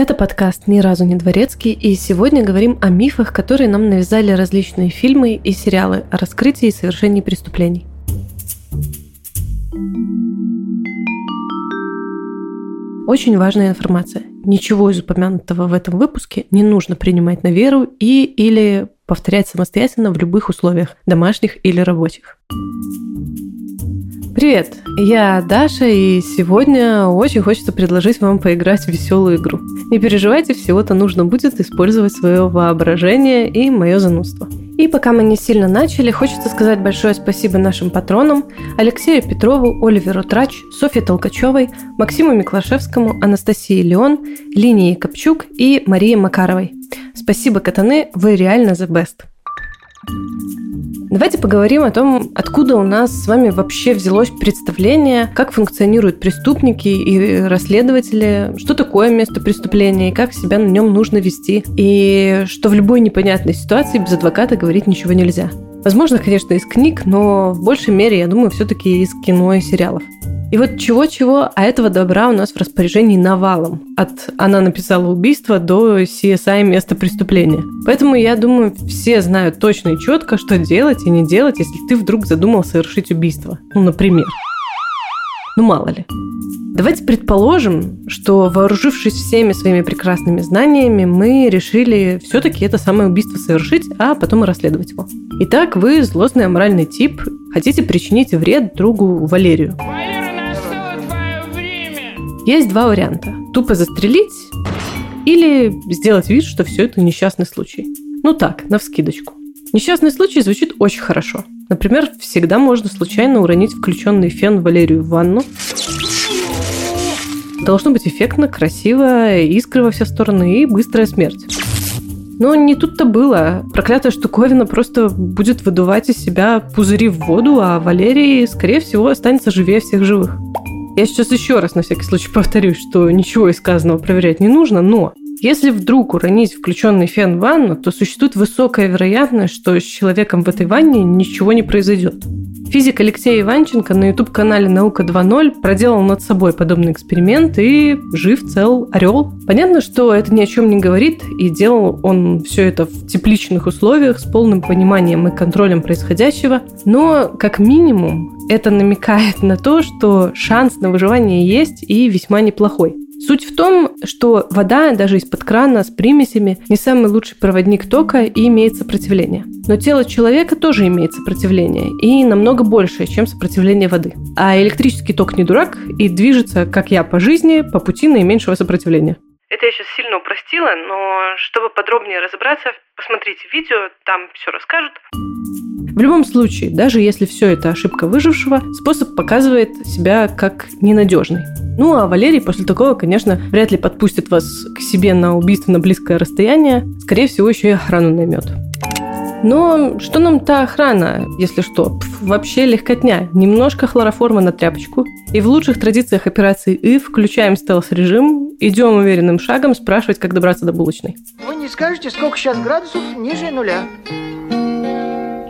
Это подкаст «Ни разу не дворецкий», и сегодня говорим о мифах, которые нам навязали различные фильмы и сериалы о раскрытии и совершении преступлений. Очень важная информация. Ничего из упомянутого в этом выпуске не нужно принимать на веру и или повторять самостоятельно в любых условиях, домашних или рабочих. Привет, я Даша, и сегодня очень хочется предложить вам поиграть в веселую игру. Не переживайте, всего-то нужно будет использовать свое воображение и мое занудство. И пока мы не сильно начали, хочется сказать большое спасибо нашим патронам Алексею Петрову, Оливеру Трач, Софье Толкачевой, Максиму Миклашевскому, Анастасии Леон, Линии Копчук и Марии Макаровой. Спасибо, катаны, вы реально the best. Давайте поговорим о том, откуда у нас с вами вообще взялось представление, как функционируют преступники и расследователи, что такое место преступления и как себя на нем нужно вести, и что в любой непонятной ситуации без адвоката говорить ничего нельзя. Возможно, конечно, из книг, но в большей мере, я думаю, все-таки из кино и сериалов. И вот чего-чего, а этого добра у нас в распоряжении навалом. От «она написала убийство» до CSI места преступления. Поэтому я думаю, все знают точно и четко, что делать и не делать, если ты вдруг задумал совершить убийство. Ну, например. Ну, мало ли. Давайте предположим, что вооружившись всеми своими прекрасными знаниями, мы решили все-таки это самое убийство совершить, а потом и расследовать его. Итак, вы злостный аморальный тип, хотите причинить вред другу Валерию. Есть два варианта. Тупо застрелить или сделать вид, что все это несчастный случай. Ну так, на вскидочку. Несчастный случай звучит очень хорошо. Например, всегда можно случайно уронить включенный фен Валерию в ванну. Должно быть эффектно, красиво, искры во все стороны и быстрая смерть. Но не тут-то было. Проклятая штуковина просто будет выдувать из себя пузыри в воду, а Валерий, скорее всего, останется живее всех живых. Я сейчас еще раз на всякий случай повторюсь, что ничего из сказанного проверять не нужно, но если вдруг уронить включенный фен в ванну, то существует высокая вероятность, что с человеком в этой ванне ничего не произойдет. Физик Алексей Иванченко на YouTube-канале «Наука 2.0» проделал над собой подобный эксперимент и жив цел орел. Понятно, что это ни о чем не говорит, и делал он все это в тепличных условиях с полным пониманием и контролем происходящего, но как минимум это намекает на то, что шанс на выживание есть и весьма неплохой. Суть в том, что вода даже из-под крана с примесями не самый лучший проводник тока и имеет сопротивление. Но тело человека тоже имеет сопротивление и намного большее, чем сопротивление воды. А электрический ток не дурак и движется, как я, по жизни, по пути наименьшего сопротивления. Это я сейчас сильно упростила, но чтобы подробнее разобраться, посмотрите видео, там все расскажут. В любом случае, даже если все это ошибка выжившего, способ показывает себя как ненадежный. Ну а Валерий после такого, конечно, вряд ли подпустит вас к себе на убийственно близкое расстояние, скорее всего, еще и охрану наймет. Но что нам та охрана, если что? Пф, вообще легкотня. Немножко хлороформа на тряпочку. И в лучших традициях операции И включаем стелс-режим, идем уверенным шагом спрашивать, как добраться до булочной. Вы не скажете, сколько сейчас градусов ниже нуля?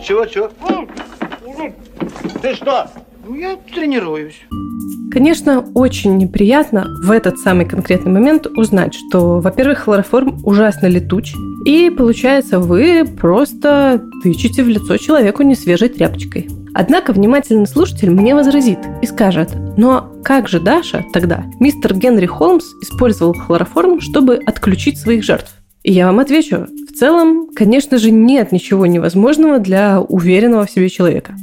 Чего, чего? Ты что? Ну, я тренируюсь. Конечно, очень неприятно в этот самый конкретный момент узнать, что, во-первых, хлороформ ужасно летуч, и получается, вы просто тычете в лицо человеку несвежей тряпочкой. Однако внимательный слушатель мне возразит и скажет, но как же Даша тогда? Мистер Генри Холмс использовал хлороформ, чтобы отключить своих жертв. И я вам отвечу, в целом, конечно же, нет ничего невозможного для уверенного в себе человека.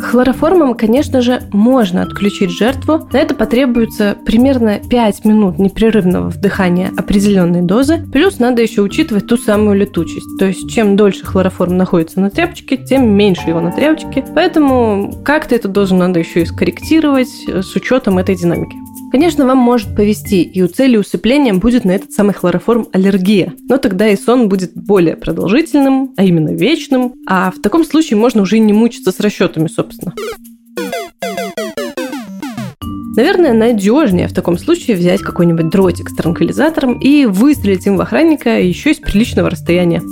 Хлороформом, конечно же, можно отключить жертву. На это потребуется примерно 5 минут непрерывного вдыхания определенной дозы. Плюс надо еще учитывать ту самую летучесть. То есть, чем дольше хлороформ находится на тряпочке, тем меньше его на тряпочке. Поэтому как-то это дозу надо еще и скорректировать с учетом этой динамики. Конечно, вам может повести, и у цели усыпления будет на этот самый хлороформ аллергия. Но тогда и сон будет более продолжительным, а именно вечным. А в таком случае можно уже не мучиться с расчетами, собственно. Наверное, надежнее в таком случае взять какой-нибудь дротик с транквилизатором и выстрелить им в охранника еще из приличного расстояния.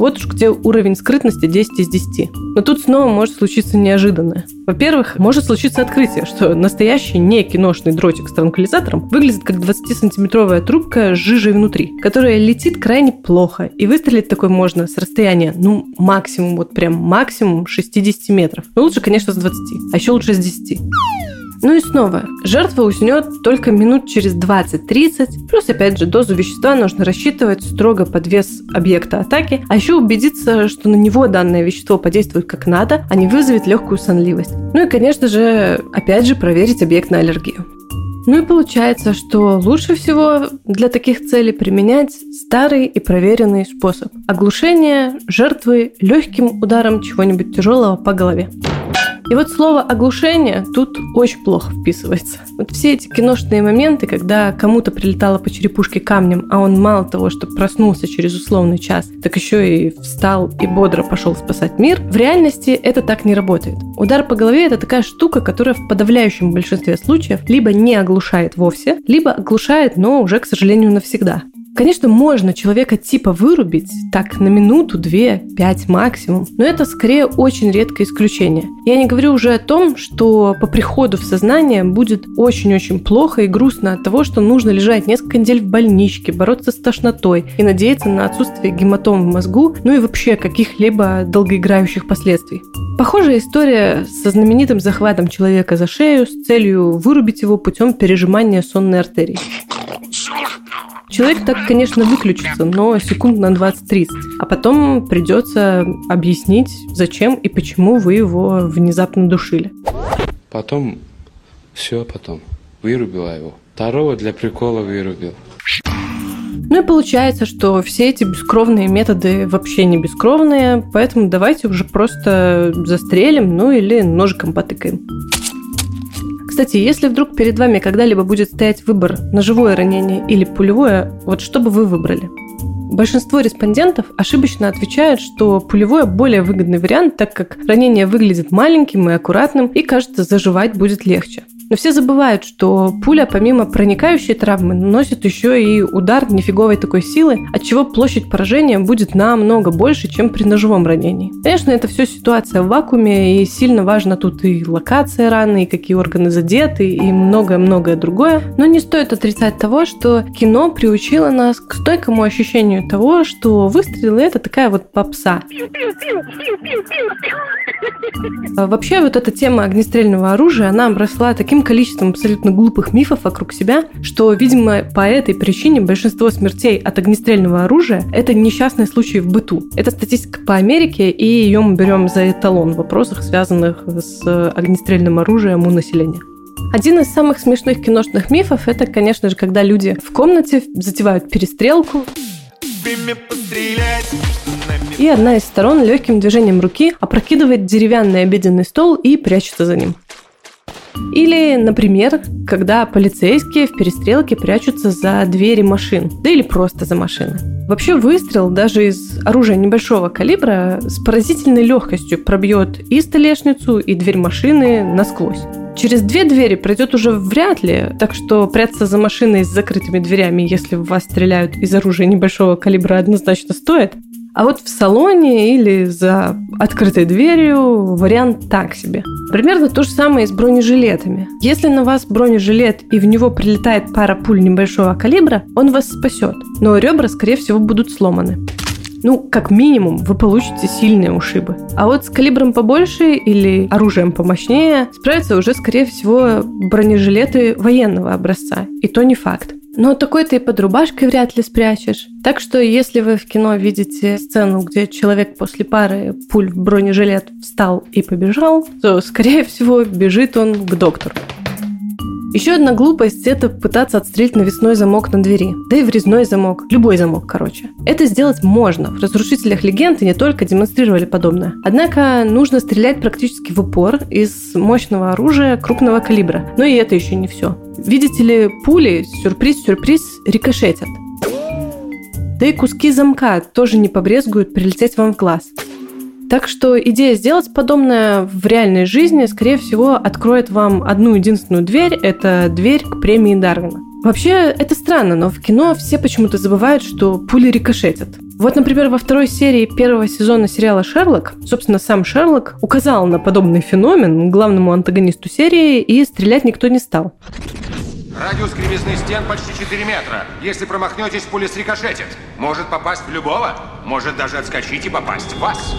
Вот уж где уровень скрытности 10 из 10. Но тут снова может случиться неожиданное. Во-первых, может случиться открытие, что настоящий не киношный дротик с транквилизатором выглядит как 20-сантиметровая трубка с жижей внутри, которая летит крайне плохо. И выстрелить такой можно с расстояния, ну, максимум, вот прям максимум 60 метров. Но лучше, конечно, с 20. А еще лучше с 10. Ну и снова, жертва уснет только минут через 20-30, плюс опять же дозу вещества нужно рассчитывать строго под вес объекта атаки, а еще убедиться, что на него данное вещество подействует как надо, а не вызовет легкую сонливость. Ну и, конечно же, опять же проверить объект на аллергию. Ну и получается, что лучше всего для таких целей применять старый и проверенный способ – оглушение жертвы легким ударом чего-нибудь тяжелого по голове. И вот слово «оглушение» тут очень плохо вписывается. Вот все эти киношные моменты, когда кому-то прилетало по черепушке камнем, а он мало того, что проснулся через условный час, так еще и встал и бодро пошел спасать мир, в реальности это так не работает. Удар по голове – это такая штука, которая в подавляющем большинстве случаев либо не оглушает вовсе, либо оглушает, но уже, к сожалению, навсегда. Конечно, можно человека типа вырубить так на минуту, две, пять максимум, но это скорее очень редкое исключение. Я не говорю уже о том, что по приходу в сознание будет очень-очень плохо и грустно от того, что нужно лежать несколько недель в больничке, бороться с тошнотой и надеяться на отсутствие гематом в мозгу, ну и вообще каких-либо долгоиграющих последствий. Похожая история со знаменитым захватом человека за шею с целью вырубить его путем пережимания сонной артерии. Человек так, конечно, выключится, но секунд на 20-30. А потом придется объяснить, зачем и почему вы его внезапно душили. Потом, все потом, вырубила его. Второго для прикола вырубил. Ну и получается, что все эти бескровные методы вообще не бескровные, поэтому давайте уже просто застрелим, ну или ножиком потыкаем. Кстати, если вдруг перед вами когда-либо будет стоять выбор на живое ранение или пулевое, вот что бы вы выбрали? Большинство респондентов ошибочно отвечают, что пулевое более выгодный вариант, так как ранение выглядит маленьким и аккуратным и, кажется, заживать будет легче. Но все забывают, что пуля помимо проникающей травмы наносит еще и удар нифиговой такой силы, от чего площадь поражения будет намного больше, чем при ножевом ранении. Конечно, это все ситуация в вакууме, и сильно важно тут и локация раны, и какие органы задеты, и многое-многое другое. Но не стоит отрицать того, что кино приучило нас к стойкому ощущению того, что выстрелы это такая вот попса. Вообще вот эта тема огнестрельного оружия, она обросла таким таким количеством абсолютно глупых мифов вокруг себя, что, видимо, по этой причине большинство смертей от огнестрельного оружия – это несчастные случаи в быту. Это статистика по Америке, и ее мы берем за эталон в вопросах, связанных с огнестрельным оружием у населения. Один из самых смешных киношных мифов – это, конечно же, когда люди в комнате затевают перестрелку, и одна из сторон легким движением руки опрокидывает деревянный обеденный стол и прячется за ним. Или, например, когда полицейские в перестрелке прячутся за двери машин, да или просто за машины. Вообще выстрел даже из оружия небольшого калибра с поразительной легкостью пробьет и столешницу, и дверь машины насквозь. Через две двери пройдет уже вряд ли, так что прятаться за машиной с закрытыми дверями, если в вас стреляют из оружия небольшого калибра, однозначно стоит. А вот в салоне или за открытой дверью вариант так себе. Примерно то же самое и с бронежилетами. Если на вас бронежилет и в него прилетает пара пуль небольшого калибра, он вас спасет, но ребра, скорее всего, будут сломаны. Ну, как минимум, вы получите сильные ушибы. А вот с калибром побольше или оружием помощнее справятся уже, скорее всего, бронежилеты военного образца. И то не факт. Но такой ты под рубашкой вряд ли спрячешь. Так что, если вы в кино видите сцену, где человек после пары пуль в бронежилет встал и побежал, то, скорее всего, бежит он к доктору. Еще одна глупость – это пытаться отстрелить навесной замок на двери. Да и врезной замок. Любой замок, короче. Это сделать можно. В «Разрушителях легенд» и не только демонстрировали подобное. Однако нужно стрелять практически в упор из мощного оружия крупного калибра. Но и это еще не все. Видите ли, пули, сюрприз-сюрприз, рикошетят. Да и куски замка тоже не побрезгуют прилететь вам в глаз. Так что идея сделать подобное в реальной жизни, скорее всего, откроет вам одну единственную дверь. Это дверь к премии Дарвина. Вообще, это странно, но в кино все почему-то забывают, что пули рикошетят. Вот, например, во второй серии первого сезона сериала «Шерлок», собственно, сам Шерлок указал на подобный феномен главному антагонисту серии, и стрелять никто не стал. Радиус кривизны стен почти 4 метра. Если промахнетесь, пуля срикошетит. Может попасть в любого, может даже отскочить и попасть в вас.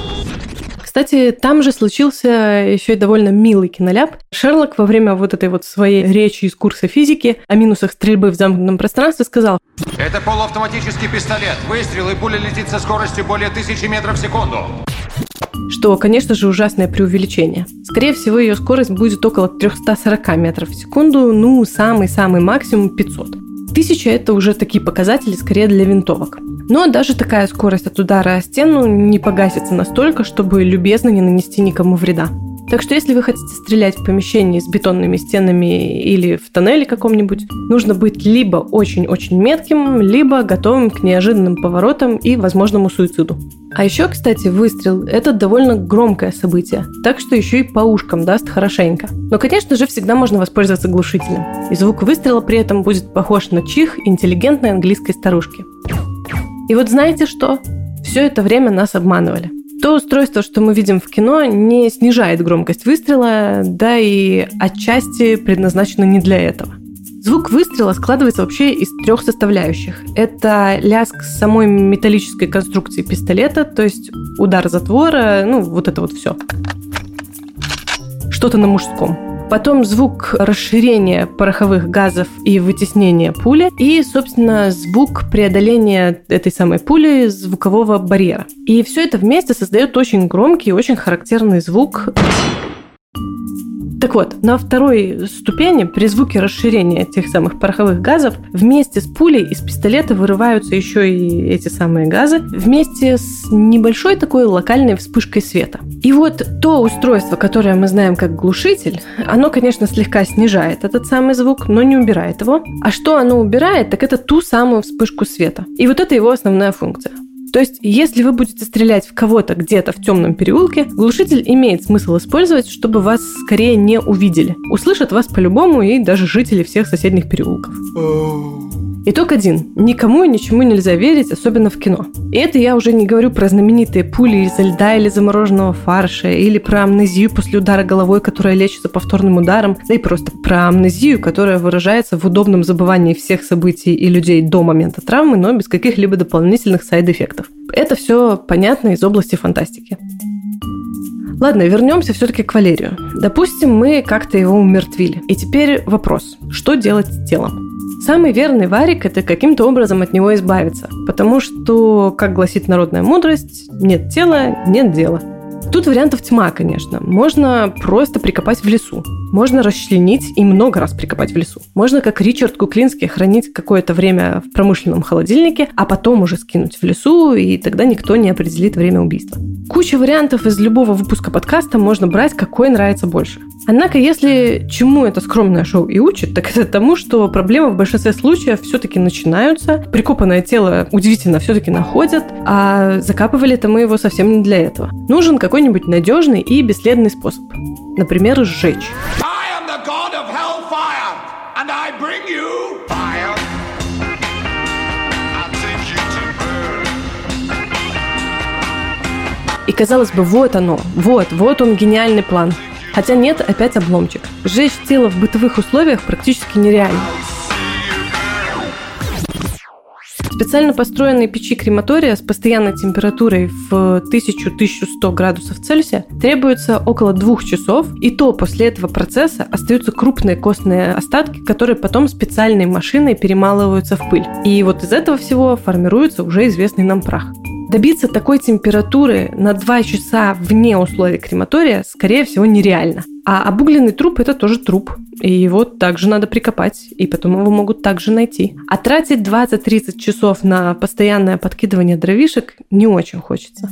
Кстати, там же случился еще и довольно милый киноляп. Шерлок во время вот этой вот своей речи из курса физики о минусах стрельбы в замкнутом пространстве сказал Это полуавтоматический пистолет. Выстрел и пуля летит со скоростью более тысячи метров в секунду. что, конечно же, ужасное преувеличение. Скорее всего, ее скорость будет около 340 метров в секунду, ну, самый-самый максимум 500. Тысяча – это уже такие показатели скорее для винтовок. Но даже такая скорость от удара о стену не погасится настолько, чтобы любезно не нанести никому вреда. Так что если вы хотите стрелять в помещении с бетонными стенами или в тоннеле каком-нибудь, нужно быть либо очень-очень метким, либо готовым к неожиданным поворотам и возможному суициду. А еще, кстати, выстрел – это довольно громкое событие, так что еще и по ушкам даст хорошенько. Но, конечно же, всегда можно воспользоваться глушителем. И звук выстрела при этом будет похож на чих интеллигентной английской старушки. И вот знаете что? Все это время нас обманывали. То устройство, что мы видим в кино, не снижает громкость выстрела, да и отчасти предназначено не для этого. Звук выстрела складывается вообще из трех составляющих. Это лязг самой металлической конструкции пистолета, то есть удар затвора, ну вот это вот все. Что-то на мужском потом звук расширения пороховых газов и вытеснения пули, и, собственно, звук преодоления этой самой пули звукового барьера. И все это вместе создает очень громкий и очень характерный звук так вот, на второй ступени при звуке расширения этих самых пороховых газов вместе с пулей из пистолета вырываются еще и эти самые газы вместе с небольшой такой локальной вспышкой света. И вот то устройство, которое мы знаем как глушитель, оно, конечно, слегка снижает этот самый звук, но не убирает его. А что оно убирает, так это ту самую вспышку света. И вот это его основная функция. То есть, если вы будете стрелять в кого-то где-то в темном переулке, глушитель имеет смысл использовать, чтобы вас скорее не увидели. Услышат вас по-любому и даже жители всех соседних переулков. Итог один. Никому и ничему нельзя верить, особенно в кино. И это я уже не говорю про знаменитые пули из льда или замороженного фарша, или про амнезию после удара головой, которая лечится повторным ударом, да и просто про амнезию, которая выражается в удобном забывании всех событий и людей до момента травмы, но без каких-либо дополнительных сайд-эффектов. Это все понятно из области фантастики. Ладно, вернемся все-таки к Валерию. Допустим, мы как-то его умертвили. И теперь вопрос, что делать с телом? Самый верный варик – это каким-то образом от него избавиться, потому что, как гласит народная мудрость, нет тела – нет дела. Тут вариантов тьма, конечно. Можно просто прикопать в лесу. Можно расчленить и много раз прикопать в лесу. Можно, как Ричард Куклинский, хранить какое-то время в промышленном холодильнике, а потом уже скинуть в лесу, и тогда никто не определит время убийства. Куча вариантов из любого выпуска подкаста можно брать, какой нравится больше. Однако, если чему это скромное шоу и учит, так это тому, что проблемы в большинстве случаев все-таки начинаются, прикопанное тело удивительно все-таки находят, а закапывали это мы его совсем не для этого. Нужен какой-нибудь надежный и бесследный способ. Например, сжечь. И казалось бы, вот оно, вот, вот он гениальный план. Хотя нет, опять обломчик. Сжечь тело в бытовых условиях практически нереально. Специально построенные печи крематория с постоянной температурой в 1000-1100 градусов Цельсия требуется около двух часов, и то после этого процесса остаются крупные костные остатки, которые потом специальной машиной перемалываются в пыль. И вот из этого всего формируется уже известный нам прах. Добиться такой температуры на 2 часа вне условий крематория, скорее всего, нереально. А обугленный труп – это тоже труп. И его также надо прикопать, и потом его могут также найти. А тратить 20-30 часов на постоянное подкидывание дровишек не очень хочется.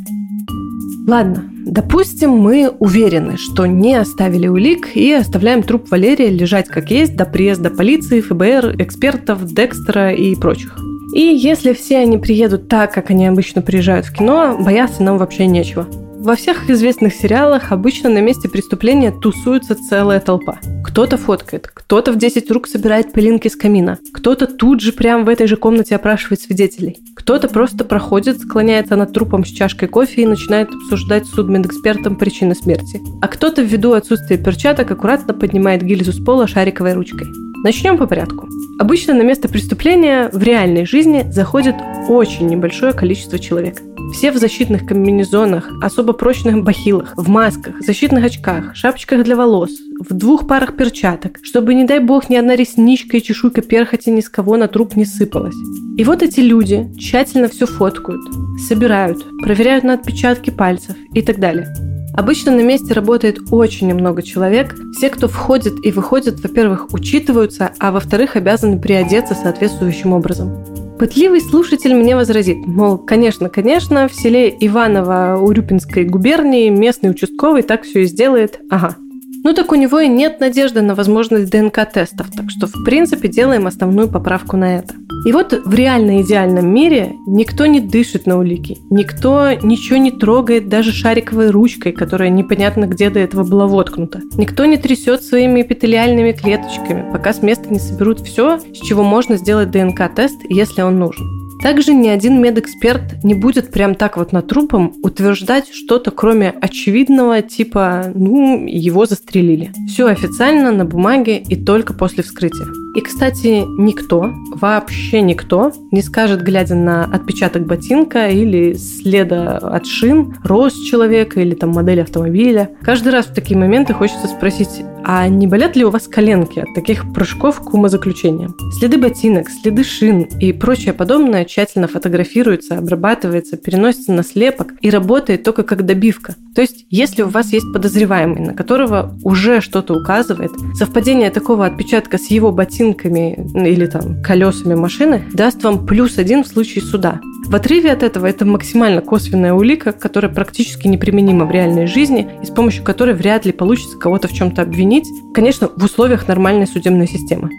Ладно, допустим, мы уверены, что не оставили улик и оставляем труп Валерия лежать как есть до приезда полиции, ФБР, экспертов, Декстера и прочих. И если все они приедут так, как они обычно приезжают в кино, бояться нам вообще нечего. Во всех известных сериалах обычно на месте преступления тусуется целая толпа. Кто-то фоткает, кто-то в 10 рук собирает пылинки с камина, кто-то тут же прямо в этой же комнате опрашивает свидетелей, кто-то просто проходит, склоняется над трупом с чашкой кофе и начинает обсуждать с судмедэкспертом причины смерти. А кто-то ввиду отсутствия перчаток аккуратно поднимает гильзу с пола шариковой ручкой. Начнем по порядку. Обычно на место преступления в реальной жизни заходит очень небольшое количество человек. Все в защитных комбинезонах, особо прочных бахилах, в масках, защитных очках, шапочках для волос, в двух парах перчаток, чтобы, не дай бог, ни одна ресничка и чешуйка перхоти ни с кого на труп не сыпалась. И вот эти люди тщательно все фоткают, собирают, проверяют на отпечатки пальцев и так далее. Обычно на месте работает очень немного человек. Все, кто входит и выходит, во-первых, учитываются, а во-вторых, обязаны приодеться соответствующим образом. Пытливый слушатель мне возразит, мол, конечно, конечно, в селе Иваново Урюпинской губернии местный участковый так все и сделает. Ага, ну так у него и нет надежды на возможность ДНК-тестов, так что в принципе делаем основную поправку на это. И вот в реально идеальном мире никто не дышит на улики, никто ничего не трогает даже шариковой ручкой, которая непонятно где до этого была воткнута. Никто не трясет своими эпителиальными клеточками, пока с места не соберут все, с чего можно сделать ДНК-тест, если он нужен. Также ни один медэксперт не будет прям так вот на трупом утверждать что-то, кроме очевидного, типа, ну, его застрелили. Все официально на бумаге и только после вскрытия. И, кстати, никто, вообще никто не скажет, глядя на отпечаток ботинка или следа от шин, рост человека или там модель автомобиля. Каждый раз в такие моменты хочется спросить, а не болят ли у вас коленки от таких прыжков к умозаключениям? Следы ботинок, следы шин и прочее подобное тщательно фотографируется, обрабатывается, переносится на слепок и работает только как добивка. То есть, если у вас есть подозреваемый, на которого уже что-то указывает, совпадение такого отпечатка с его ботинками или там колесами машины даст вам плюс один в случае суда. В отрыве от этого это максимально косвенная улика, которая практически неприменима в реальной жизни и с помощью которой вряд ли получится кого-то в чем-то обвинить, конечно, в условиях нормальной судебной системы.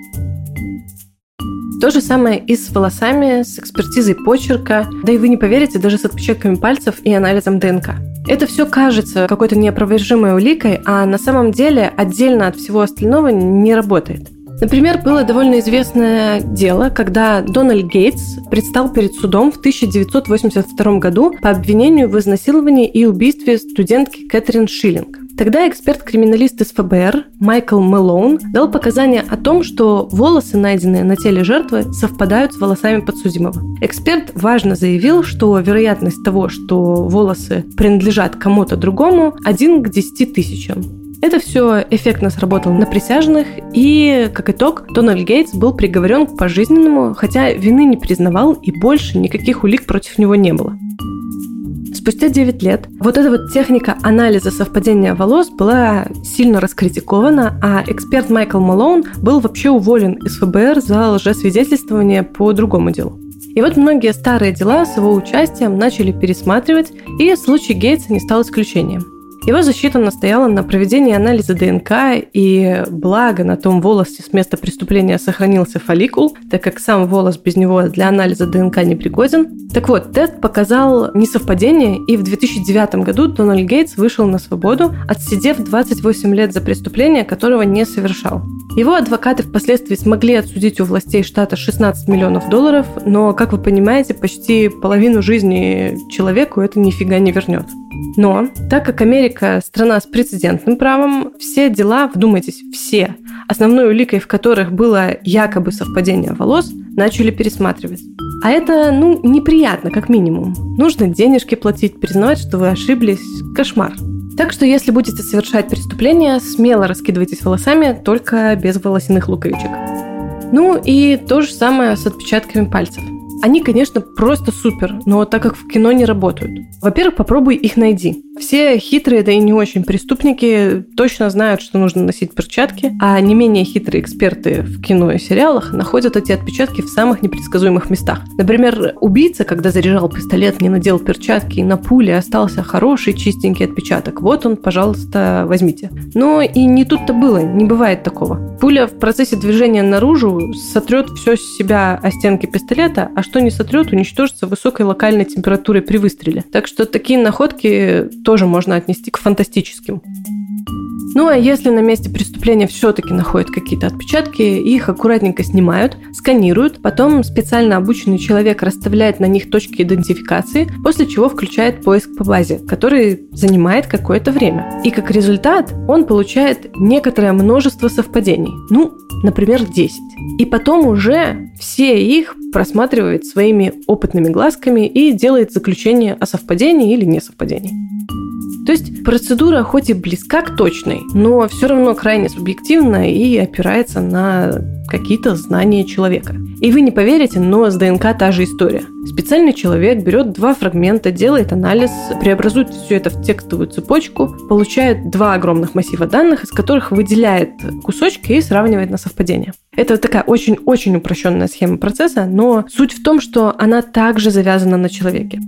То же самое и с волосами, с экспертизой почерка, да и вы не поверите, даже с отпечатками пальцев и анализом ДНК. Это все кажется какой-то неопровержимой уликой, а на самом деле отдельно от всего остального не работает. Например, было довольно известное дело, когда Дональд Гейтс предстал перед судом в 1982 году по обвинению в изнасиловании и убийстве студентки Кэтрин Шиллинг. Тогда эксперт-криминалист из ФБР Майкл Мэлоун дал показания о том, что волосы, найденные на теле жертвы, совпадают с волосами подсудимого. Эксперт важно заявил, что вероятность того, что волосы принадлежат кому-то другому, 1 к 10 тысячам. Это все эффектно сработало на присяжных, и, как итог, Дональд Гейтс был приговорен к пожизненному, хотя вины не признавал и больше никаких улик против него не было. Спустя 9 лет вот эта вот техника анализа совпадения волос была сильно раскритикована, а эксперт Майкл Малоун был вообще уволен из ФБР за лжесвидетельствование по другому делу. И вот многие старые дела с его участием начали пересматривать, и случай Гейтса не стал исключением. Его защита настояла на проведении анализа ДНК, и благо на том волосе с места преступления сохранился фолликул, так как сам волос без него для анализа ДНК не пригоден. Так вот, тест показал несовпадение, и в 2009 году Дональд Гейтс вышел на свободу, отсидев 28 лет за преступление, которого не совершал. Его адвокаты впоследствии смогли отсудить у властей штата 16 миллионов долларов, но, как вы понимаете, почти половину жизни человеку это нифига не вернет. Но, так как Америка страна с прецедентным правом, все дела, вдумайтесь, все, основной уликой в которых было якобы совпадение волос, начали пересматривать. А это, ну, неприятно, как минимум. Нужно денежки платить, признавать, что вы ошиблись. Кошмар. Так что, если будете совершать преступление, смело раскидывайтесь волосами, только без волосяных луковичек. Ну и то же самое с отпечатками пальцев. Они, конечно, просто супер, но так как в кино не работают. Во-первых, попробуй их найди. Все хитрые, да и не очень преступники точно знают, что нужно носить перчатки, а не менее хитрые эксперты в кино и сериалах находят эти отпечатки в самых непредсказуемых местах. Например, убийца, когда заряжал пистолет, не надел перчатки, и на пуле остался хороший чистенький отпечаток. Вот он, пожалуйста, возьмите. Но и не тут-то было, не бывает такого. Пуля в процессе движения наружу сотрет все с себя о стенки пистолета, а что не сотрет, уничтожится высокой локальной температурой при выстреле. Так что такие находки тоже можно отнести к фантастическим. Ну а если на месте преступления все-таки находят какие-то отпечатки, их аккуратненько снимают, сканируют, потом специально обученный человек расставляет на них точки идентификации, после чего включает поиск по базе, который занимает какое-то время. И как результат он получает некоторое множество совпадений. Ну, например, 10. И потом уже все их просматривает своими опытными глазками и делает заключение о совпадении или несовпадении. То есть процедура хоть и близка к точной, но все равно крайне субъективна и опирается на какие-то знания человека. И вы не поверите, но с ДНК та же история. Специальный человек берет два фрагмента, делает анализ, преобразует все это в текстовую цепочку, получает два огромных массива данных, из которых выделяет кусочки и сравнивает на совпадение. Это такая очень-очень упрощенная схема процесса, но суть в том, что она также завязана на человеке.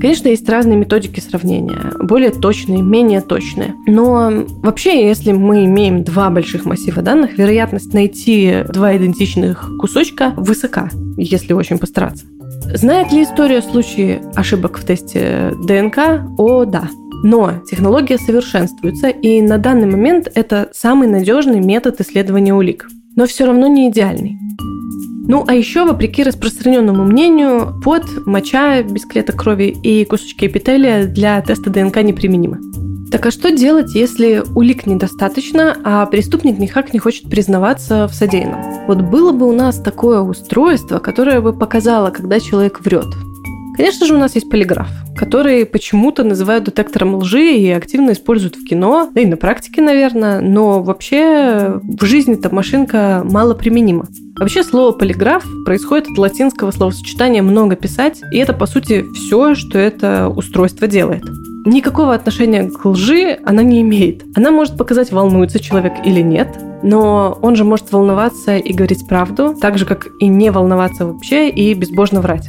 Конечно, есть разные методики сравнения, более точные, менее точные. Но вообще, если мы имеем два больших массива данных, вероятность найти два идентичных кусочка высока, если очень постараться. Знает ли история случаи ошибок в тесте ДНК? О, да. Но технология совершенствуется, и на данный момент это самый надежный метод исследования улик. Но все равно не идеальный. Ну, а еще, вопреки распространенному мнению, пот, моча без клеток крови и кусочки эпителия для теста ДНК неприменимы. Так а что делать, если улик недостаточно, а преступник никак не хочет признаваться в содеянном? Вот было бы у нас такое устройство, которое бы показало, когда человек врет. Конечно же, у нас есть полиграф, который почему-то называют детектором лжи и активно используют в кино, да и на практике, наверное, но вообще в жизни эта машинка мало применима. Вообще слово полиграф происходит от латинского словосочетания «много писать», и это, по сути, все, что это устройство делает. Никакого отношения к лжи она не имеет. Она может показать, волнуется человек или нет, но он же может волноваться и говорить правду, так же, как и не волноваться вообще и безбожно врать.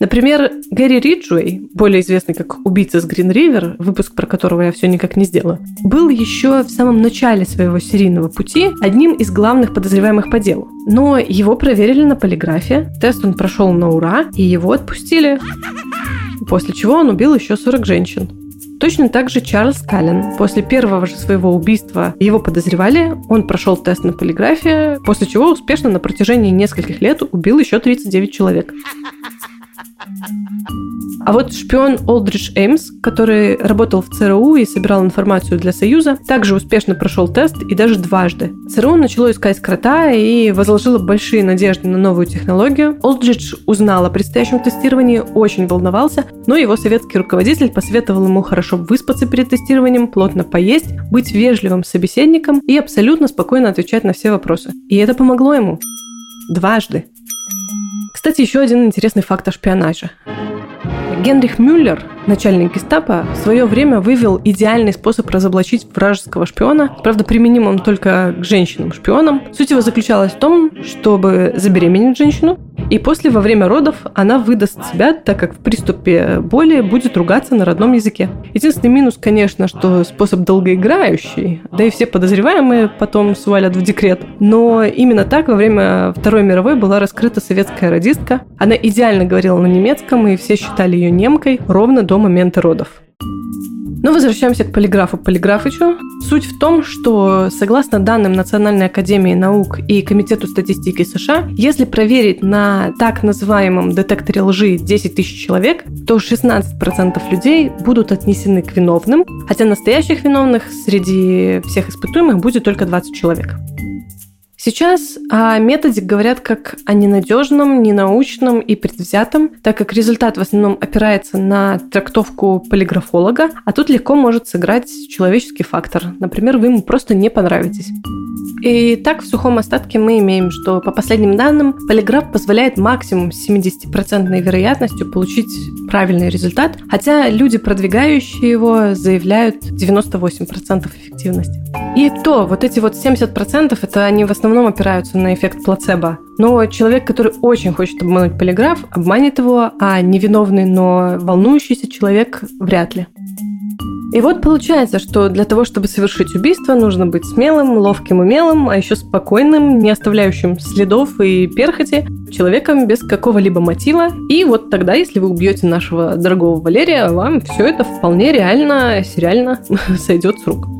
Например, Гэри Риджуэй, более известный как убийца с Грин Ривер, выпуск про которого я все никак не сделала, был еще в самом начале своего серийного пути одним из главных подозреваемых по делу. Но его проверили на полиграфе, тест он прошел на ура, и его отпустили. После чего он убил еще 40 женщин. Точно так же Чарльз Каллен. После первого же своего убийства его подозревали, он прошел тест на полиграфе, после чего успешно на протяжении нескольких лет убил еще 39 человек. А вот шпион Олдридж Эймс, который работал в ЦРУ и собирал информацию для Союза, также успешно прошел тест и даже дважды. ЦРУ начало искать крота и возложило большие надежды на новую технологию. Олдридж узнал о предстоящем тестировании, очень волновался, но его советский руководитель посоветовал ему хорошо выспаться перед тестированием, плотно поесть, быть вежливым собеседником и абсолютно спокойно отвечать на все вопросы. И это помогло ему. Дважды. Кстати, еще один интересный факт о шпионаже. Генрих Мюллер, начальник гестапо, в свое время вывел идеальный способ разоблачить вражеского шпиона. Правда, применим он только к женщинам-шпионам. Суть его заключалась в том, чтобы забеременеть женщину, и после во время родов она выдаст себя, так как в приступе боли будет ругаться на родном языке. Единственный минус, конечно, что способ долгоиграющий, да и все подозреваемые потом свалят в декрет. Но именно так во время Второй мировой была раскрыта советская радистка. Она идеально говорила на немецком, и все считали ее немкой ровно до момента родов. Но возвращаемся к полиграфу Полиграфычу. Суть в том, что согласно данным Национальной академии наук и Комитету статистики США, если проверить на так называемом детекторе лжи 10 тысяч человек, то 16% людей будут отнесены к виновным, хотя настоящих виновных среди всех испытуемых будет только 20 человек. Сейчас о методе говорят как о ненадежном, ненаучном и предвзятом, так как результат в основном опирается на трактовку полиграфолога, а тут легко может сыграть человеческий фактор. Например, вы ему просто не понравитесь. И так в сухом остатке мы имеем, что по последним данным полиграф позволяет максимум с 70% вероятностью получить правильный результат, хотя люди, продвигающие его, заявляют 98% эффективности. И то, вот эти вот 70% это они в основном опираются на эффект плацебо. Но человек, который очень хочет обмануть полиграф, обманет его, а невиновный, но волнующийся человек вряд ли. И вот получается, что для того, чтобы совершить убийство, нужно быть смелым, ловким, умелым, а еще спокойным, не оставляющим следов и перхоти, человеком без какого-либо мотива. И вот тогда, если вы убьете нашего дорогого Валерия, вам все это вполне реально, сериально сойдет с рук.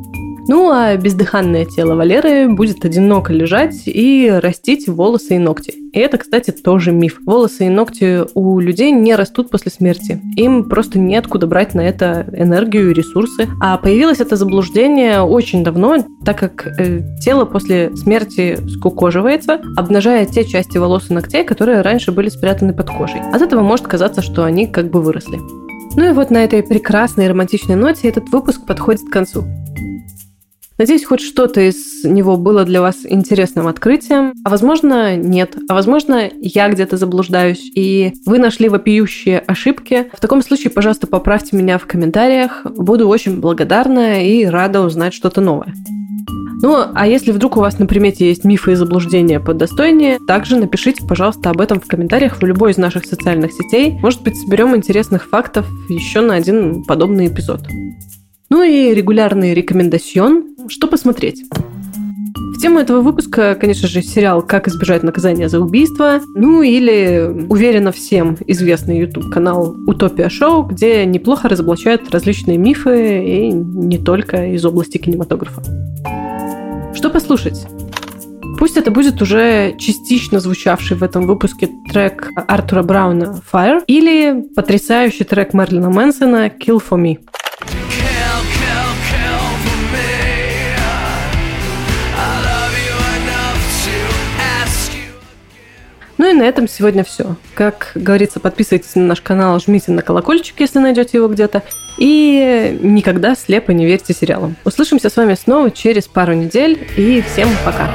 Ну, а бездыханное тело Валеры будет одиноко лежать и растить волосы и ногти. И это, кстати, тоже миф. Волосы и ногти у людей не растут после смерти. Им просто неоткуда брать на это энергию и ресурсы. А появилось это заблуждение очень давно, так как э, тело после смерти скукоживается, обнажая те части волос и ногтей, которые раньше были спрятаны под кожей. От этого может казаться, что они как бы выросли. Ну и вот на этой прекрасной романтичной ноте этот выпуск подходит к концу. Надеюсь, хоть что-то из него было для вас интересным открытием. А возможно, нет. А возможно, я где-то заблуждаюсь, и вы нашли вопиющие ошибки. В таком случае, пожалуйста, поправьте меня в комментариях. Буду очень благодарна и рада узнать что-то новое. Ну, а если вдруг у вас на примете есть мифы и заблуждения подостойнее, также напишите, пожалуйста, об этом в комментариях в любой из наших социальных сетей. Может быть, соберем интересных фактов еще на один подобный эпизод. Ну и регулярный рекомендацион, что посмотреть. В тему этого выпуска, конечно же, сериал «Как избежать наказания за убийство», ну или, уверенно всем известный YouTube-канал «Утопия Шоу», где неплохо разоблачают различные мифы и не только из области кинематографа. Что послушать? Пусть это будет уже частично звучавший в этом выпуске трек Артура Брауна «Fire» или потрясающий трек Мерлина Мэнсона «Kill for Me». Ну и на этом сегодня все. Как говорится, подписывайтесь на наш канал, жмите на колокольчик, если найдете его где-то. И никогда слепо не верьте сериалам. Услышимся с вами снова через пару недель. И всем пока.